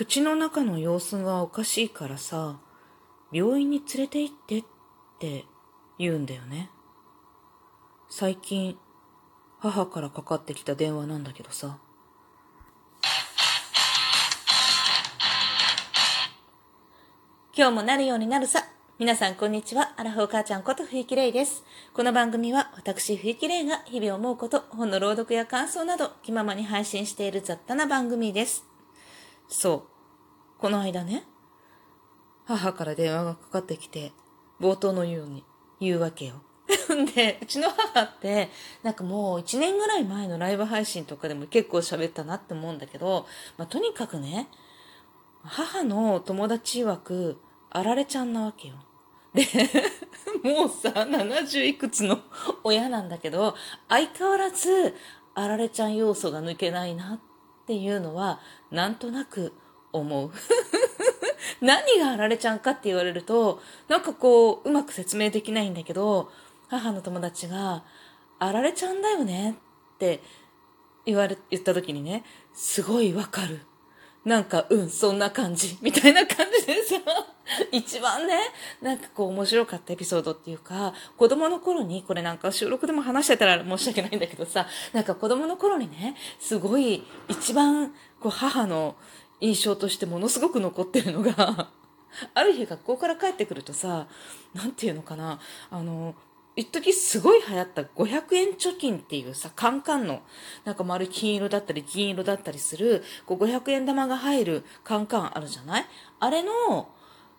口の中の様子がおかしいからさ、病院に連れて行ってって言うんだよね。最近、母からかかってきた電話なんだけどさ。今日もなるようになるさ。皆さんこんにちは。アラフォー母ちゃんこと冬木玲です。この番組は私冬木玲が日々思うこと、本の朗読や感想など気ままに配信している雑多な番組です。そう。この間ね、母から電話がかかってきて、冒頭のように言うわけよ。で、うちの母って、なんかもう1年ぐらい前のライブ配信とかでも結構喋ったなって思うんだけど、まあ、とにかくね、母の友達曰く、あられちゃんなわけよ。で、もうさ、70いくつの 親なんだけど、相変わらず、あられちゃん要素が抜けないなっていうのは、なんとなく思う。何があられちゃんかって言われると、なんかこう、うまく説明できないんだけど、母の友達が、あられちゃんだよねって言われ、言った時にね、すごいわかる。なんか、うん、そんな感じ。みたいな感じでさ、一番ね、なんかこう面白かったエピソードっていうか、子供の頃に、これなんか収録でも話してたら申し訳ないんだけどさ、なんか子供の頃にね、すごい一番こう母の印象としてものすごく残ってるのがある日学校から帰ってくるとさ、なんていうのかな、あの、一時すごい流行った500円貯金っていうさ、カンカンの、なんか丸金色だったり銀色だったりする、こう500円玉が入るカンカンあるじゃない？あれの、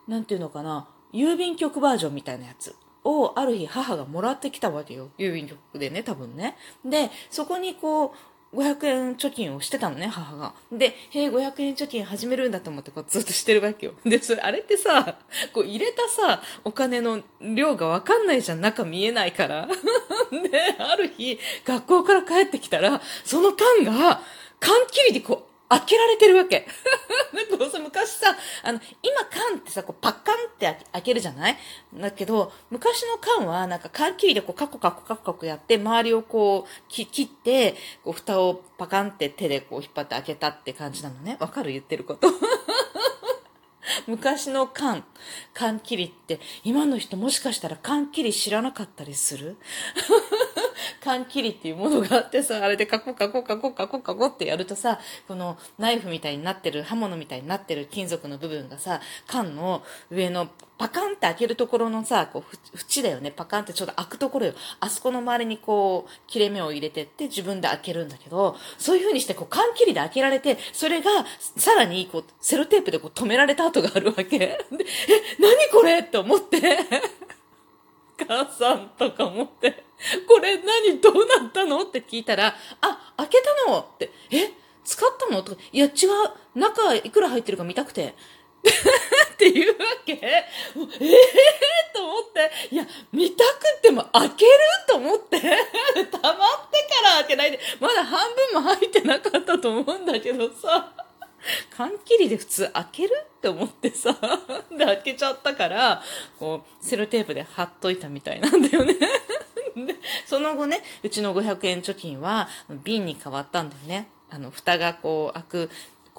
なんていうのかな、郵便局バージョンみたいなやつ。をある日母がもらってきたわけよ。郵便局でね、多分ね。で、そこにこう、500円貯金をしてたのね、母が。で、へえ、500円貯金始めるんだと思ってこうずっとしてるわけよ。で、それ、あれってさ、こう入れたさ、お金の量がわかんないじゃん、中見えないから。で、ある日、学校から帰ってきたら、その缶が、缶切りでこう、開けられてるわけ。なんかさ、昔さ、あの、今缶ってさ、こうパッカンって開けるじゃない？だけど、昔の缶はなんか缶切りでこうカコカコカコカコやって、周りをこう切って、こう蓋をパカンって手でこう引っ張って開けたって感じなのね。わかる？言ってること。昔の缶、缶切りって、今の人もしかしたら缶切り知らなかったりする？缶切りっていうものがあってさ、あれでカコカコカコカコカコってやるとさ、このナイフみたいになってる、刃物みたいになってる金属の部分がさ、缶の上のパカンって開けるところのさ、こう、縁だよね。パカンってちょうど開くところよ。あそこの周りにこう、切れ目を入れてって自分で開けるんだけど、そういう風にしてこう、缶切りで開けられて、それがさらにこう、セロテープでこう止められた跡があるわけ。で、え、何これ？って思って。母さんとか思って、これ何どうなったの？って聞いたら、あ、開けたのって、え？使ったの？とか、いや違う、中いくら入ってるか見たくて。っていうわけえ？えー、と思って、いや、見たくても開ける？と思って、溜まってから開けないで、まだ半分も入ってなかったと思うんだけどさ。缶切りで普通開ける？って思ってさ、ちゃったから、こう、セロテープで貼っといたみたいなんだよね。で、その後ね、うちの500円貯金は瓶に変わったんだよね。あの、蓋がこう開く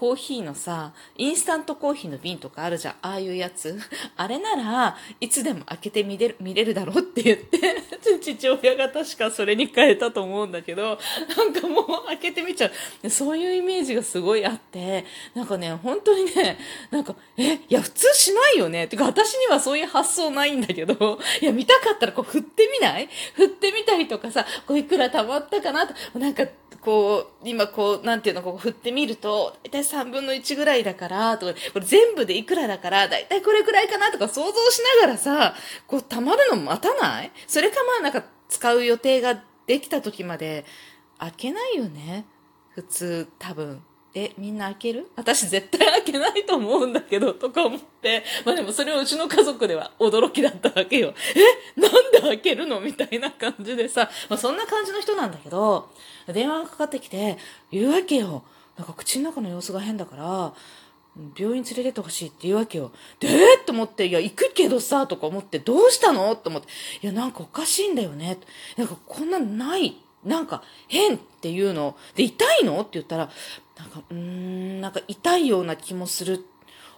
コーヒーのさ、インスタントコーヒーの瓶とかあるじゃん。ああいうやつ。あれならいつでも開けて見れる、見れるだろうって言って、父親が確かそれに変えたと思うんだけど、なんかもう開けてみちゃう。そういうイメージがすごいあって、なんかね、本当にね、なんか、え、いや、普通しないよね。てか、私にはそういう発想ないんだけど、いや、見たかったらこう振ってみない？振ってみたりとかさ、こういくら貯まったかなと、なんか、こう、今こう、なんていうの、こう振ってみると、だいたい3分の1ぐらいだから、とか、これ全部でいくらだから、だいたいこれくらいかなとか想像しながらさ、こう溜まるの待たない？それかまあなんか使う予定ができた時まで開けないよね？普通、多分。え、みんな開ける？私絶対開けないと思うんだけど、とか思って。まあでもそれはうちの家族では驚きだったわけよ。え、なんで開けるの？みたいな感じでさ、まあそんな感じの人なんだけど、電話がかかってきて、言うわけよ。なんか口の中の様子が変だから、病院連れてってほしいって言うわけよ。で、えー、と思って、いや、行くけどさ、とか思って、どうしたの？と思って、いや、なんかおかしいんだよね。なんかこんなない。なんか変っていうの。で、痛いの？って言ったら、なんか、うーん、なんか痛いような気もする。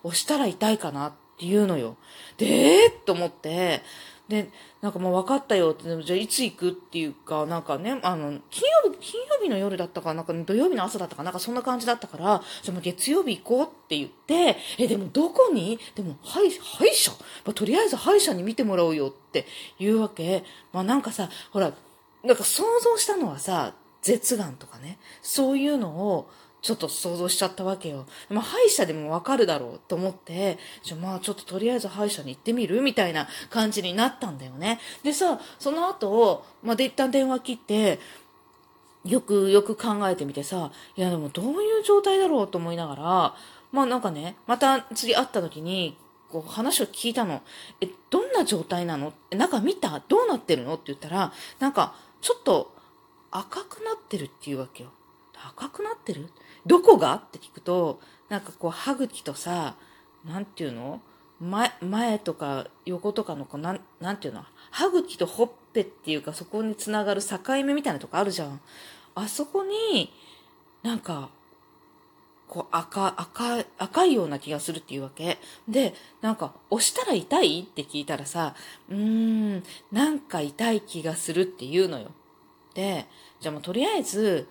押したら痛いかなっていうのよ。で、えー、と思って、で、なんかもう分かったよって、じゃあいつ行くっていうか、なんかね、あの、金曜日、金曜日の夜だったか、なんか土曜日の朝だったか、なんかそんな感じだったから、じゃあ月曜日行こうって言って、え、でもどこに？でも、歯医歯医者、まあ、とりあえず歯医者に見てもらおうよっていうわけ。まあなんかさ、ほら、なんか想像したのはさ、舌がんとかね、そういうのを、ちょっと想像しちゃったわけよ。まあ、歯医者でもわかるだろうと思って、じゃまあちょっととりあえず歯医者に行ってみる？みたいな感じになったんだよね。でさ、その後、まあ、で一旦電話切って、よくよく考えてみてさ、いやでもどういう状態だろうと思いながら、まあなんかね、また次会った時に、こう話を聞いたの。え、どんな状態なの？中見た？どうなってるの？って言ったら、なんかちょっと赤くなってるっていうわけよ。赤くなってる？どこが？って聞くと、なんかこう、歯茎とさ、なんていうの？前、前とか横とかのこう、なん、なんていうの？歯茎とほっぺっていうか、そこにつながる境目みたいなとこあるじゃん。あそこに、なんか、こう赤、赤、赤いような気がするっていうわけ。で、なんか、押したら痛い？って聞いたらさ、うーん、なんか痛い気がするって言うのよ。で、じゃあもうとりあえず、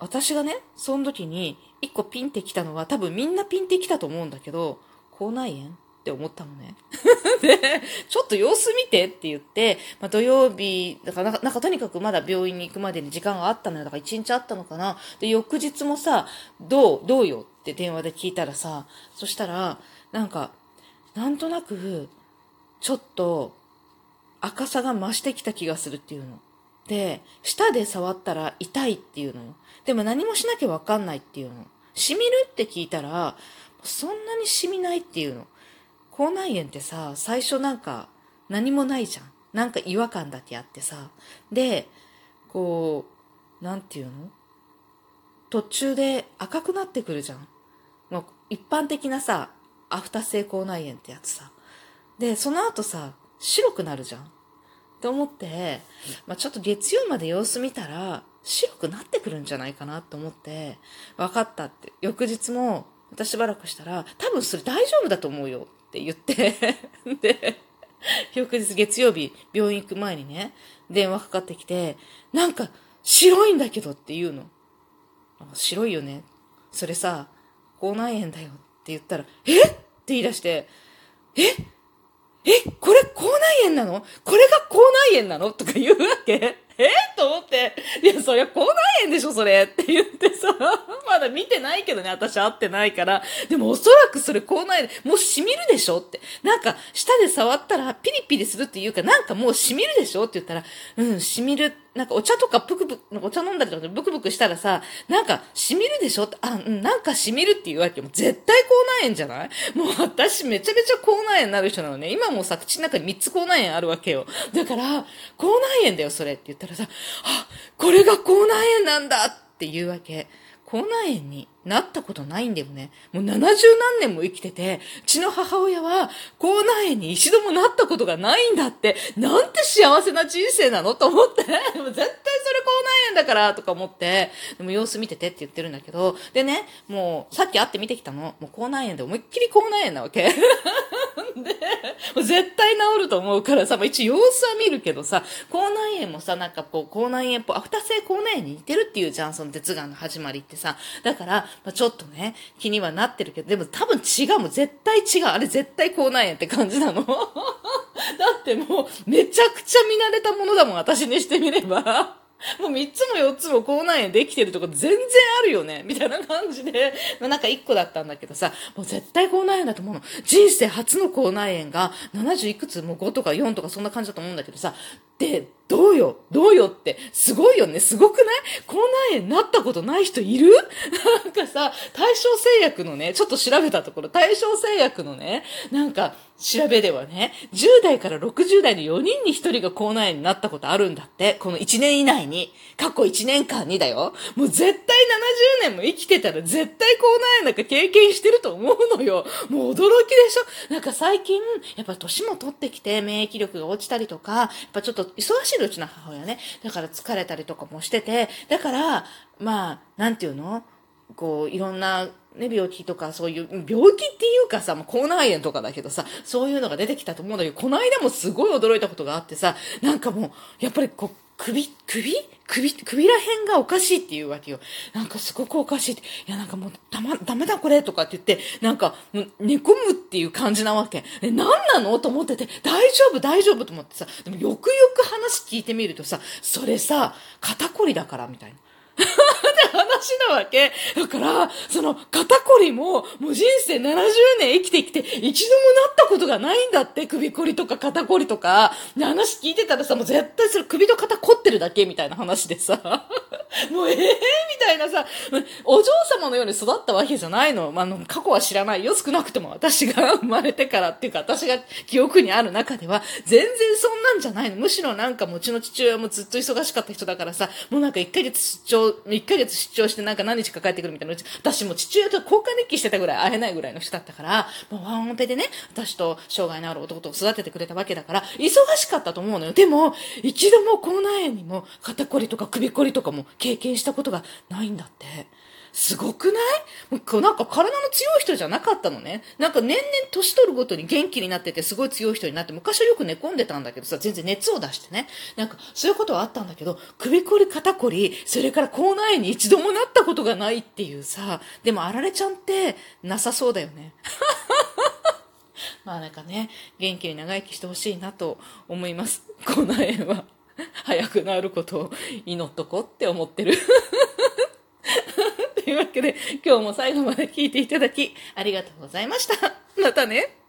私がね、その時に一個ピンってきたのは多分みんなピンってきたと思うんだけど、口内炎って思ったのね。で、ちょっと様子見てって言って、まあ、土曜日、だからなんかとにかくまだ病院に行くまでに時間があったのよ。だから一日あったのかな。で、翌日もさ、どう、どうよって電話で聞いたらさ、そしたら、なんか、なんとなく、ちょっと赤さが増してきた気がするっていうの。で、舌で触ったら痛いっていうのよ。でも何もしなきゃわかんないっていうの。染みるって聞いたら、そんなに染みないっていうの。口内炎ってさ、最初なんか何もないじゃん。なんか違和感だけあってさ。で、こう、なんていうの？途中で赤くなってくるじゃん。もう一般的なさ、アフター性口内炎ってやつさ。で、その後さ、白くなるじゃん。って思って、まあ、ちょっと月曜まで様子見たら、白くなってくるんじゃないかなと思って、分かったって。翌日も、またしばらくしたら、多分それ大丈夫だと思うよって言って で、翌日月曜日、病院行く前にね、電話かかってきて、なんか、白いんだけどって言うの。白いよね。それさ、口内炎だよって言ったら、えっ？て言い出して、ええこれ口内炎なの？これが口内炎なの？とか言うわけ？え？と思って、いや、そりゃ口内炎でしょ、それって言ってさ、まだ見てないけどね、私会ってないから。でもおそらくそれ口内炎、もう染みるでしょって。なんか、舌で触ったらピリピリするっていうか、なんかもう染みるでしょって言ったら、うん、染みる。なんかお茶とかぷくぷく、お茶飲んだりとかブクブクしたらさ、なんか染みるでしょって、あ、うん、なんか染みるっていうわけ。もう絶対口内炎じゃない？もう私めちゃめちゃ口内炎になる人なのね。今もさ、口の中に3つ口内炎あるわけよ。だから、口内炎だよ、それって言ったらさ、あ、これが口内炎なんだっていうわけ。口内炎になったことないんだよね。もう70何年も生きてて、うちの母親は口内炎に一度もなったことがないんだって、なんて幸せな人生なのと思って、もう絶対それ口内炎だからとか思って、でも様子見ててって言ってるんだけど、でね、もうさっき会って見てきたの、もう口内炎で思いっきり口内炎なわけ。で、もう絶対治ると思うからさ、まあ、一応様子は見るけどさ、口内炎もさ、なんかこう、口内炎っぽい、アフター性口内炎に似てるっていうじゃん、その舌がんの始まりってさ。だから、まあ、ちょっとね、気にはなってるけど、でも多分違うもん、絶対違う。あれ絶対口内炎って感じなの。だってもう、めちゃくちゃ見慣れたものだもん、私にしてみれば。もう3つも4つも口内炎できてるとこ全然あるよねみたいな感じで、まあ、なんか1個だったんだけどさ、もう絶対口内炎だと思うの。人生初の口内炎が70いくつも5とか4とかそんな感じだと思うんだけどさ、で、どうよ？どうよ？って、すごいよね？すごくない？口内炎なったことない人いる？なんかさ、対象製薬のね、ちょっと調べたところ、対象製薬のね、なんか、調べではね、10代から60代の4人に1人が口内炎になったことあるんだって。この1年以内に。過去1年間にだよ。もう絶対70年も生きてたら絶対口内炎なんか経験してると思うのよ。もう驚きでしょ？なんか最近、やっぱ年も取ってきて免疫力が落ちたりとか、やっぱちょっと忙しいうちの母親ね。だから疲れたりとかもしてて、だから、まあ、なんていうの？こう、いろんな、ね、病気とか、そういう、病気っていうかさ、もう口内炎とかだけどさ、そういうのが出てきたと思うんだけど、この間もすごい驚いたことがあってさ、なんかもう、やっぱりこう、首、首？首、首ら辺がおかしいっていうわけよ。なんかすごくおかしいって。いや、なんかもう、だま、ダメだこれとかって言って、なんか、もう寝込むっていう感じなわけ。え、なんなの？と思ってて、大丈夫、大丈夫？と思ってさ、でもよくよく話聞いてみるとさ、それさ、肩こりだから、みたいな。って話なわけ。だから、その肩こりも、もう人生70年生きてきて、一度もなったことがないんだって、首こりとか肩こりとか。で、話聞いてたらさ、もう絶対それ首と肩凝ってるだけみたいな話でさ。もうええー、みたいなさ、お嬢様のように育ったわけじゃないの。まあ、の過去は知らないよ。少なくとも私が 生まれてからっていうか、私が記憶にある中では、全然そんなんじゃないの。むしろなんかもうちの父親もずっと忙しかった人だからさ、もうなんか1ヶ月出張、1ヶ月出張してなんか何日か帰ってくるみたいなうち。私も父親と交換日記してたぐらい会えないぐらいの人だったから、もうワンオペでね、私と障害のある男と育ててくれたわけだから、忙しかったと思うのよ。でも、一度も口内炎にも肩こりとか首こりとかも経験したことがないんだって。すごくない？もうなんか体の強い人じゃなかったのね。なんか年々年取るごとに元気になっててすごい強い人になって、昔はよく寝込んでたんだけどさ、全然熱を出してね。なんかそういうことはあったんだけど、首こり肩こり、それから口内炎に一度もなったことがないっていうさ、でもあられちゃんってなさそうだよね。まあなんかね、元気に長生きしてほしいなと思います。口内炎は。早くなることを祈っとこうって思ってる。というわけで、今日も最後まで聞いていただき、ありがとうございました。またね。